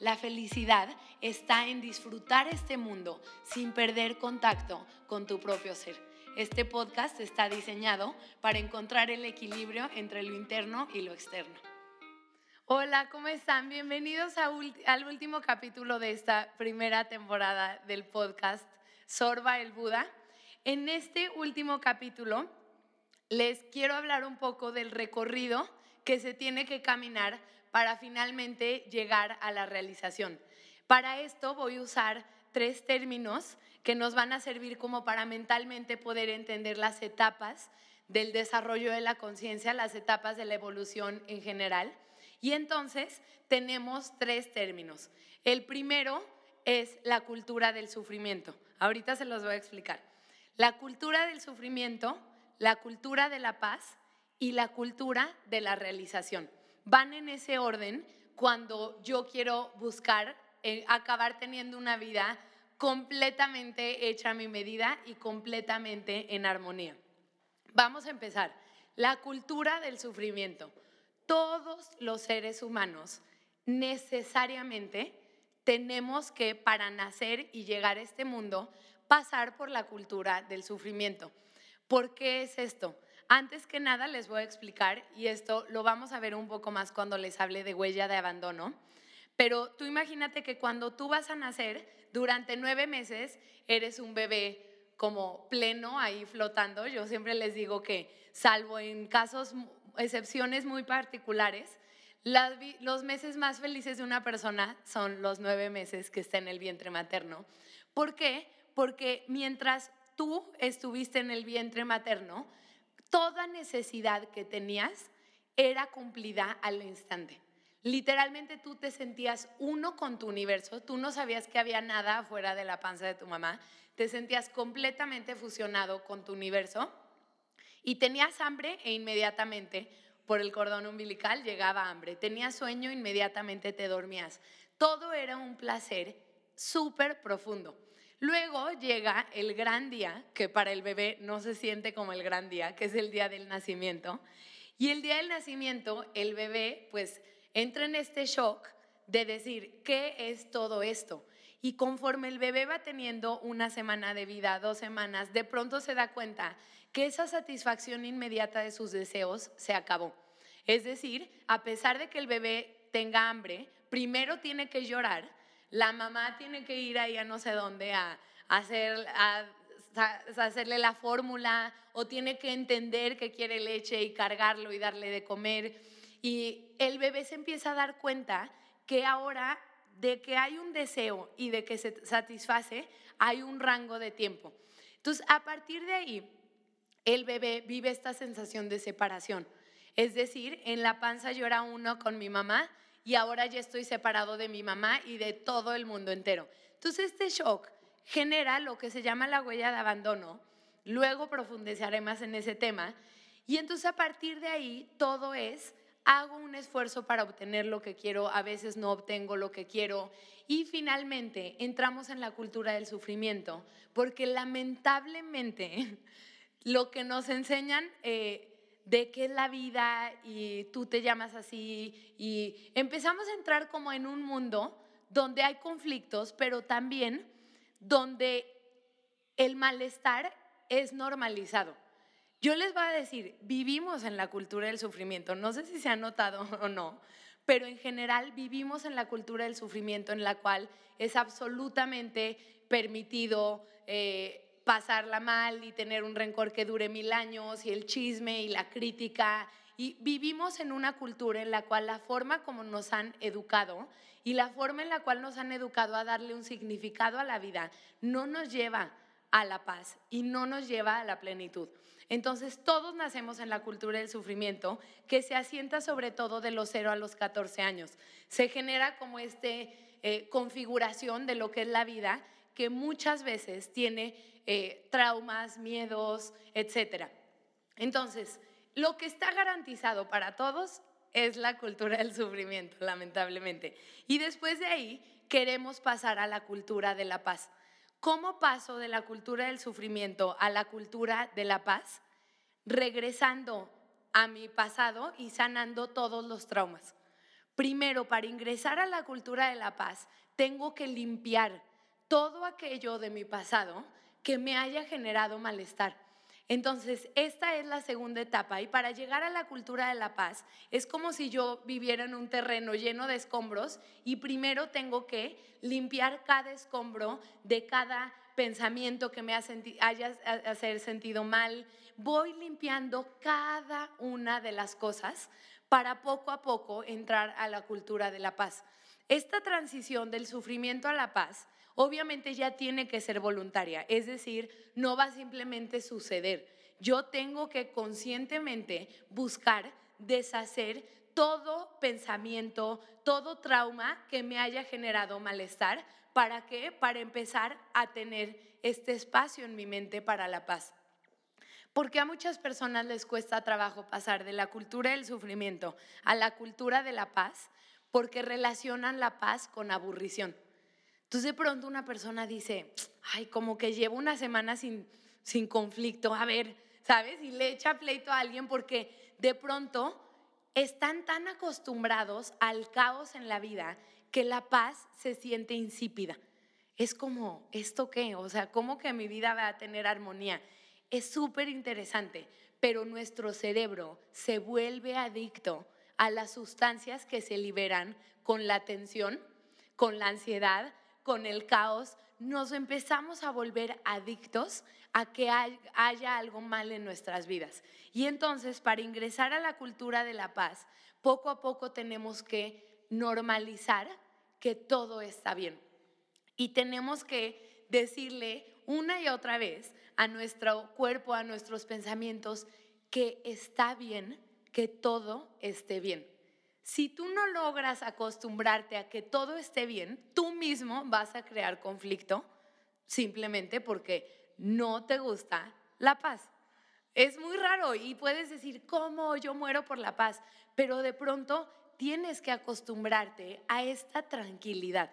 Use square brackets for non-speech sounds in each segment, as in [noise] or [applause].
La felicidad está en disfrutar este mundo sin perder contacto con tu propio ser. Este podcast está diseñado para encontrar el equilibrio entre lo interno y lo externo. Hola, ¿cómo están? Bienvenidos al último capítulo de esta primera temporada del podcast Sorba el Buda. En este último capítulo les quiero hablar un poco del recorrido que se tiene que caminar para finalmente llegar a la realización. Para esto voy a usar tres términos que nos van a servir como para mentalmente poder entender las etapas del desarrollo de la conciencia, las etapas de la evolución en general. Y entonces tenemos tres términos. El primero es la cultura del sufrimiento. Ahorita se los voy a explicar. La cultura del sufrimiento, la cultura de la paz y la cultura de la realización. Van en ese orden cuando yo quiero buscar eh, acabar teniendo una vida completamente hecha a mi medida y completamente en armonía. Vamos a empezar. La cultura del sufrimiento. Todos los seres humanos necesariamente tenemos que, para nacer y llegar a este mundo, pasar por la cultura del sufrimiento. ¿Por qué es esto? Antes que nada les voy a explicar, y esto lo vamos a ver un poco más cuando les hable de huella de abandono, pero tú imagínate que cuando tú vas a nacer, durante nueve meses eres un bebé como pleno ahí flotando. Yo siempre les digo que, salvo en casos, excepciones muy particulares, los meses más felices de una persona son los nueve meses que está en el vientre materno. ¿Por qué? Porque mientras tú estuviste en el vientre materno, toda necesidad que tenías era cumplida al instante. Literalmente tú te sentías uno con tu universo, tú no sabías que había nada fuera de la panza de tu mamá, te sentías completamente fusionado con tu universo y tenías hambre e inmediatamente por el cordón umbilical, llegaba hambre. Tenías sueño, inmediatamente te dormías. Todo era un placer súper profundo. Luego llega el gran día, que para el bebé no se siente como el gran día, que es el día del nacimiento. Y el día del nacimiento, el bebé pues entra en este shock de decir, ¿qué es todo esto? Y conforme el bebé va teniendo una semana de vida, dos semanas, de pronto se da cuenta que esa satisfacción inmediata de sus deseos se acabó. Es decir, a pesar de que el bebé tenga hambre, primero tiene que llorar, la mamá tiene que ir ahí a no sé dónde a, hacer, a, hacerle la fórmula o tiene que entender que quiere leche y cargarlo y darle de comer. Y el bebé se empieza a dar cuenta que ahora de que hay un deseo y de que se satisface, hay un rango de tiempo. Entonces, a partir de ahí, el bebé vive esta sensación de separación. Es decir, en la panza era uno con mi mamá y ahora ya estoy separado de mi mamá y de todo el mundo entero. Entonces este shock genera lo que se llama la huella de abandono. Luego profundizaré más en ese tema. Y entonces a partir de ahí todo es, hago un esfuerzo para obtener lo que quiero, a veces no obtengo lo que quiero. Y finalmente entramos en la cultura del sufrimiento, porque lamentablemente [laughs] lo que nos enseñan eh, de qué es la vida y tú te llamas así y empezamos a entrar como en un mundo donde hay conflictos, pero también donde el malestar es normalizado. Yo les voy a decir, vivimos en la cultura del sufrimiento, no sé si se ha notado [laughs] o no, pero en general vivimos en la cultura del sufrimiento en la cual es absolutamente permitido eh, pasarla mal y tener un rencor que dure mil años y el chisme y la crítica. Y vivimos en una cultura en la cual la forma como nos han educado y la forma en la cual nos han educado a darle un significado a la vida no nos lleva a la paz y no nos lleva a la plenitud. Entonces todos nacemos en la cultura del sufrimiento que se asienta sobre todo de los 0 a los 14 años. Se genera como este eh, configuración de lo que es la vida que muchas veces tiene eh, traumas, miedos, etc. Entonces, lo que está garantizado para todos es la cultura del sufrimiento, lamentablemente. Y después de ahí queremos pasar a la cultura de la paz. ¿Cómo paso de la cultura del sufrimiento a la cultura de la paz? Regresando a mi pasado y sanando todos los traumas. Primero, para ingresar a la cultura de la paz, tengo que limpiar todo aquello de mi pasado que me haya generado malestar. Entonces, esta es la segunda etapa y para llegar a la cultura de la paz es como si yo viviera en un terreno lleno de escombros y primero tengo que limpiar cada escombro de cada pensamiento que me haya hacer sentido mal. Voy limpiando cada una de las cosas para poco a poco entrar a la cultura de la paz. Esta transición del sufrimiento a la paz obviamente ya tiene que ser voluntaria, es decir, no va a simplemente suceder. Yo tengo que conscientemente buscar deshacer todo pensamiento, todo trauma que me haya generado malestar. ¿Para qué? Para empezar a tener este espacio en mi mente para la paz. Porque a muchas personas les cuesta trabajo pasar de la cultura del sufrimiento a la cultura de la paz, porque relacionan la paz con aburrición. Entonces de pronto una persona dice, ay, como que llevo una semana sin, sin conflicto, a ver, ¿sabes? Y le echa pleito a alguien porque de pronto están tan acostumbrados al caos en la vida que la paz se siente insípida. Es como, ¿esto qué? O sea, ¿cómo que mi vida va a tener armonía? es súper interesante, pero nuestro cerebro se vuelve adicto a las sustancias que se liberan con la tensión, con la ansiedad, con el caos. Nos empezamos a volver adictos a que haya algo mal en nuestras vidas. Y entonces, para ingresar a la cultura de la paz, poco a poco tenemos que normalizar que todo está bien. Y tenemos que decirle una y otra vez a nuestro cuerpo, a nuestros pensamientos, que está bien, que todo esté bien. Si tú no logras acostumbrarte a que todo esté bien, tú mismo vas a crear conflicto simplemente porque no te gusta la paz. Es muy raro y puedes decir, ¿cómo yo muero por la paz? Pero de pronto tienes que acostumbrarte a esta tranquilidad.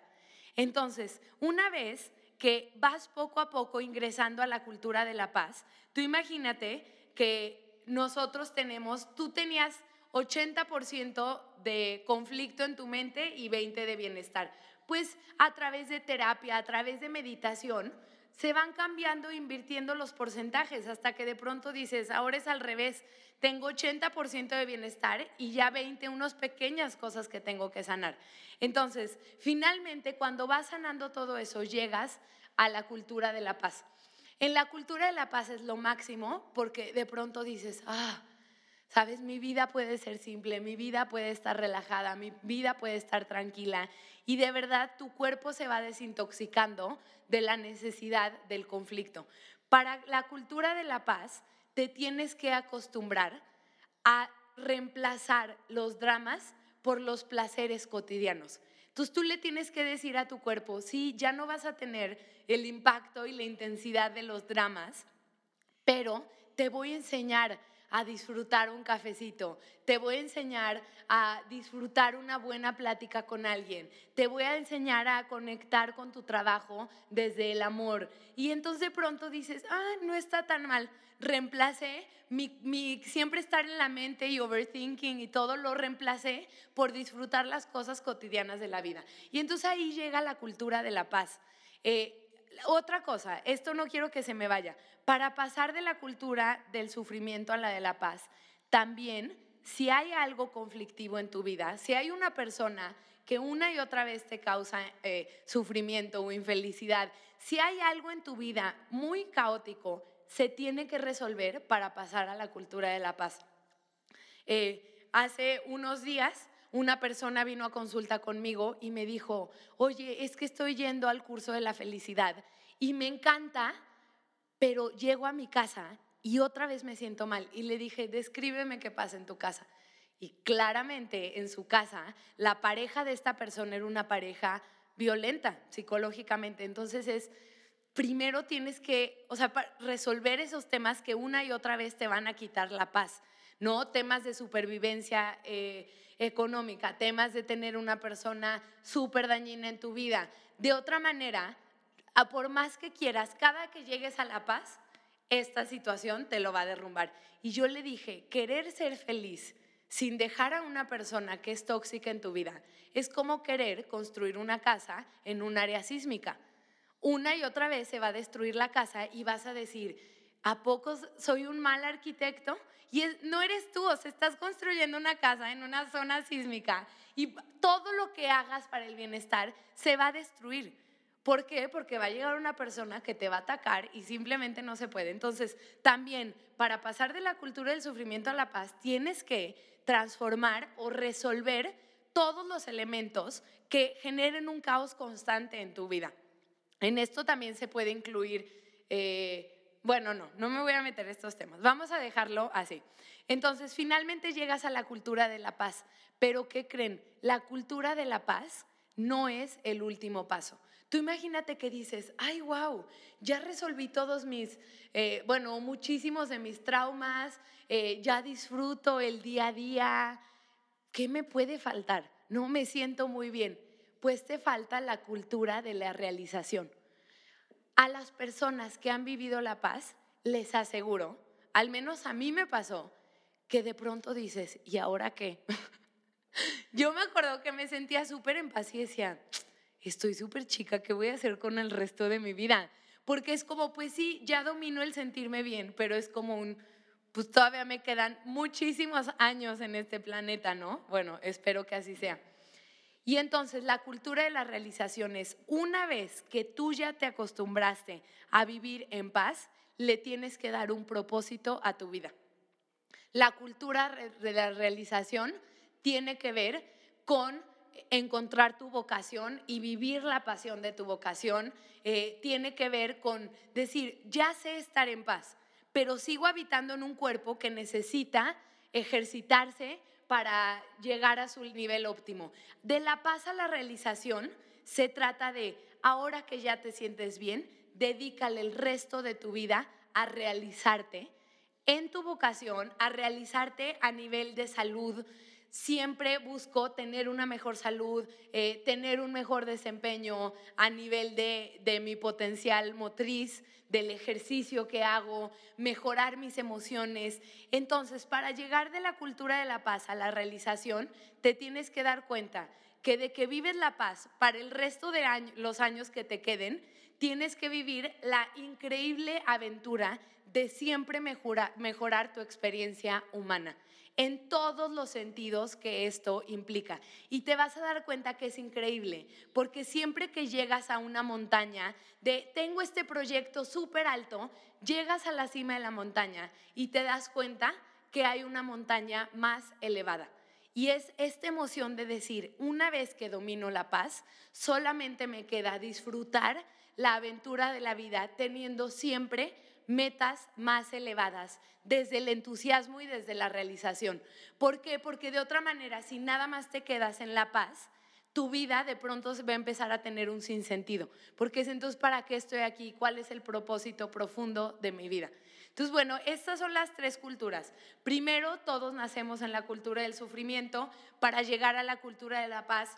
Entonces, una vez que vas poco a poco ingresando a la cultura de la paz. Tú imagínate que nosotros tenemos, tú tenías 80% de conflicto en tu mente y 20% de bienestar. Pues a través de terapia, a través de meditación, se van cambiando, invirtiendo los porcentajes hasta que de pronto dices, ahora es al revés, tengo 80% de bienestar y ya 20 unas pequeñas cosas que tengo que sanar. Entonces, finalmente, cuando vas sanando todo eso, llegas a la cultura de la paz. En la cultura de la paz es lo máximo porque de pronto dices, ah, sabes, mi vida puede ser simple, mi vida puede estar relajada, mi vida puede estar tranquila y de verdad tu cuerpo se va desintoxicando de la necesidad del conflicto. Para la cultura de la paz, te tienes que acostumbrar a reemplazar los dramas por los placeres cotidianos. Entonces tú le tienes que decir a tu cuerpo, sí, ya no vas a tener el impacto y la intensidad de los dramas, pero te voy a enseñar a disfrutar un cafecito, te voy a enseñar a disfrutar una buena plática con alguien, te voy a enseñar a conectar con tu trabajo desde el amor. Y entonces de pronto dices, ah, no está tan mal. Reemplacé mi, siempre estar en la mente y overthinking y todo, lo reemplacé por disfrutar las cosas cotidianas de la vida. Y entonces ahí llega la cultura de la paz. Eh, otra cosa, esto no quiero que se me vaya. Para pasar de la cultura del sufrimiento a la de la paz, también si hay algo conflictivo en tu vida, si hay una persona que una y otra vez te causa eh, sufrimiento o infelicidad, si hay algo en tu vida muy caótico, se tiene que resolver para pasar a la cultura de la paz. Eh, hace unos días una persona vino a consulta conmigo y me dijo, oye, es que estoy yendo al curso de la felicidad y me encanta, pero llego a mi casa y otra vez me siento mal. Y le dije, descríbeme qué pasa en tu casa. Y claramente en su casa, la pareja de esta persona era una pareja violenta psicológicamente. Entonces es, primero tienes que, o sea, resolver esos temas que una y otra vez te van a quitar la paz, ¿no? Temas de supervivencia eh, económica, temas de tener una persona súper dañina en tu vida. De otra manera, a por más que quieras, cada que llegues a la paz, esta situación te lo va a derrumbar. Y yo le dije, querer ser feliz sin dejar a una persona que es tóxica en tu vida es como querer construir una casa en un área sísmica. Una y otra vez se va a destruir la casa y vas a decir, ¿a poco soy un mal arquitecto? Y no eres tú, o sea, estás construyendo una casa en una zona sísmica y todo lo que hagas para el bienestar se va a destruir. ¿Por qué? Porque va a llegar una persona que te va a atacar y simplemente no se puede. Entonces, también para pasar de la cultura del sufrimiento a la paz, tienes que transformar o resolver todos los elementos que generen un caos constante en tu vida. En esto también se puede incluir, eh, bueno, no, no me voy a meter estos temas, vamos a dejarlo así. Entonces, finalmente llegas a la cultura de la paz, pero ¿qué creen? La cultura de la paz no es el último paso. Tú imagínate que dices, ay, wow, ya resolví todos mis, eh, bueno, muchísimos de mis traumas, eh, ya disfruto el día a día. ¿Qué me puede faltar? No me siento muy bien. Pues te falta la cultura de la realización. A las personas que han vivido la paz, les aseguro, al menos a mí me pasó, que de pronto dices, ¿y ahora qué? [laughs] Yo me acuerdo que me sentía súper en paz y decía, estoy súper chica, ¿qué voy a hacer con el resto de mi vida? Porque es como, pues sí, ya domino el sentirme bien, pero es como un, pues todavía me quedan muchísimos años en este planeta, ¿no? Bueno, espero que así sea. Y entonces la cultura de la realización es, una vez que tú ya te acostumbraste a vivir en paz, le tienes que dar un propósito a tu vida. La cultura de la realización tiene que ver con encontrar tu vocación y vivir la pasión de tu vocación eh, tiene que ver con decir, ya sé estar en paz, pero sigo habitando en un cuerpo que necesita ejercitarse para llegar a su nivel óptimo. De la paz a la realización se trata de, ahora que ya te sientes bien, dedícale el resto de tu vida a realizarte en tu vocación, a realizarte a nivel de salud, siempre busco tener una mejor salud, eh, tener un mejor desempeño a nivel de, de mi potencial motriz, del ejercicio que hago, mejorar mis emociones. Entonces, para llegar de la cultura de la paz a la realización, te tienes que dar cuenta que de que vives la paz para el resto de los años que te queden, tienes que vivir la increíble aventura de siempre mejorar tu experiencia humana en todos los sentidos que esto implica. Y te vas a dar cuenta que es increíble, porque siempre que llegas a una montaña de tengo este proyecto súper alto, llegas a la cima de la montaña y te das cuenta que hay una montaña más elevada. Y es esta emoción de decir, una vez que domino la paz, solamente me queda disfrutar la aventura de la vida teniendo siempre metas más elevadas, desde el entusiasmo y desde la realización. ¿Por qué? Porque de otra manera, si nada más te quedas en la paz, tu vida de pronto va a empezar a tener un sinsentido. Porque es entonces, ¿para qué estoy aquí? ¿Cuál es el propósito profundo de mi vida? Entonces, bueno, estas son las tres culturas. Primero, todos nacemos en la cultura del sufrimiento para llegar a la cultura de la paz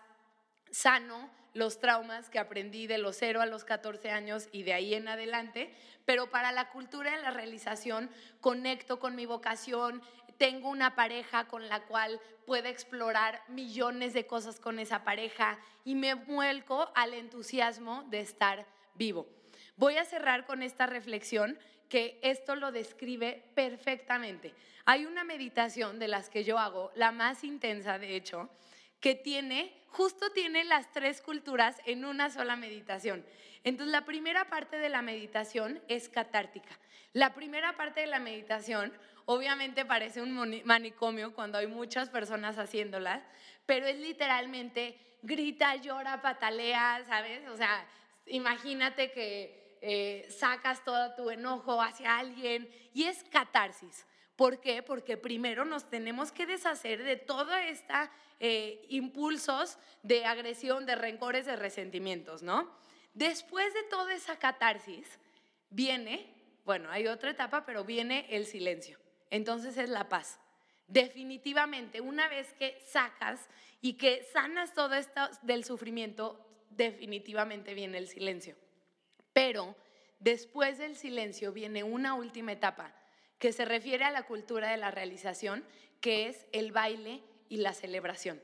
sano los traumas que aprendí de los 0 a los 14 años y de ahí en adelante, pero para la cultura de la realización conecto con mi vocación, tengo una pareja con la cual puedo explorar millones de cosas con esa pareja y me vuelco al entusiasmo de estar vivo. Voy a cerrar con esta reflexión que esto lo describe perfectamente. Hay una meditación de las que yo hago, la más intensa de hecho, que tiene, justo tiene las tres culturas en una sola meditación. Entonces, la primera parte de la meditación es catártica. La primera parte de la meditación, obviamente parece un manicomio cuando hay muchas personas haciéndolas, pero es literalmente grita, llora, patalea, ¿sabes? O sea, imagínate que eh, sacas todo tu enojo hacia alguien y es catarsis. ¿Por qué? Porque primero nos tenemos que deshacer de todos estos eh, impulsos de agresión, de rencores, de resentimientos, ¿no? Después de toda esa catarsis, viene, bueno, hay otra etapa, pero viene el silencio. Entonces es la paz. Definitivamente, una vez que sacas y que sanas todo esto del sufrimiento, definitivamente viene el silencio. Pero después del silencio viene una última etapa que se refiere a la cultura de la realización, que es el baile y la celebración.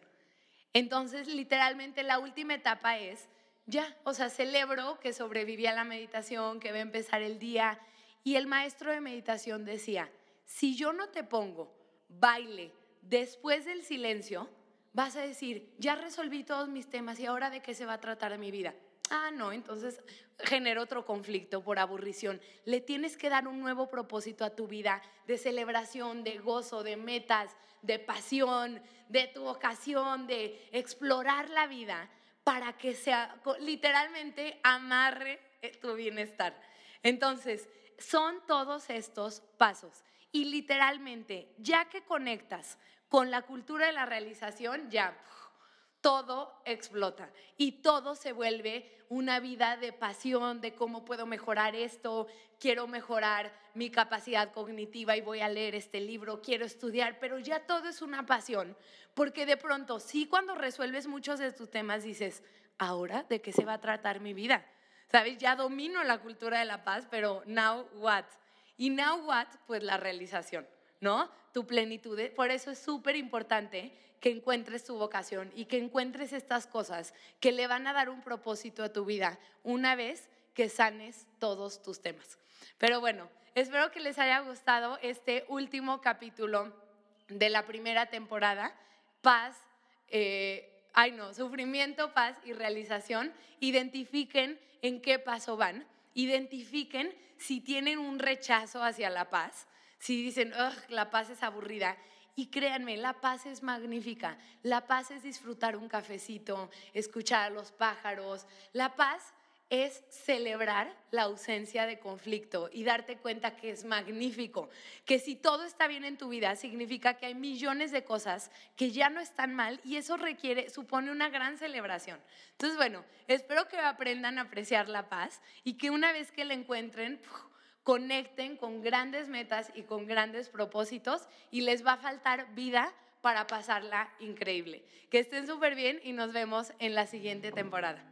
Entonces, literalmente la última etapa es, ya, o sea, celebro que sobreviví a la meditación, que va a empezar el día. Y el maestro de meditación decía, si yo no te pongo baile después del silencio, vas a decir, ya resolví todos mis temas y ahora de qué se va a tratar mi vida. Ah, no, entonces genera otro conflicto por aburrición. Le tienes que dar un nuevo propósito a tu vida de celebración, de gozo, de metas, de pasión, de tu vocación, de explorar la vida para que sea literalmente amarre eh, tu bienestar. Entonces, son todos estos pasos. Y literalmente, ya que conectas con la cultura de la realización, ya todo explota y todo se vuelve una vida de pasión, de cómo puedo mejorar esto, quiero mejorar mi capacidad cognitiva y voy a leer este libro, quiero estudiar, pero ya todo es una pasión, porque de pronto, sí, cuando resuelves muchos de tus temas dices, ahora, ¿de qué se va a tratar mi vida? ¿Sabes? Ya domino la cultura de la paz, pero now what? Y now what? Pues la realización, ¿no? Tu plenitud. Por eso es súper importante que encuentres tu vocación y que encuentres estas cosas que le van a dar un propósito a tu vida una vez que sanes todos tus temas. Pero bueno, espero que les haya gustado este último capítulo de la primera temporada, paz, eh, ay no, sufrimiento, paz y realización. Identifiquen en qué paso van, identifiquen si tienen un rechazo hacia la paz, si dicen, la paz es aburrida y créanme, la paz es magnífica. La paz es disfrutar un cafecito, escuchar a los pájaros. La paz es celebrar la ausencia de conflicto y darte cuenta que es magnífico, que si todo está bien en tu vida significa que hay millones de cosas que ya no están mal y eso requiere, supone una gran celebración. Entonces, bueno, espero que aprendan a apreciar la paz y que una vez que la encuentren, conecten con grandes metas y con grandes propósitos y les va a faltar vida para pasarla increíble. Que estén súper bien y nos vemos en la siguiente temporada.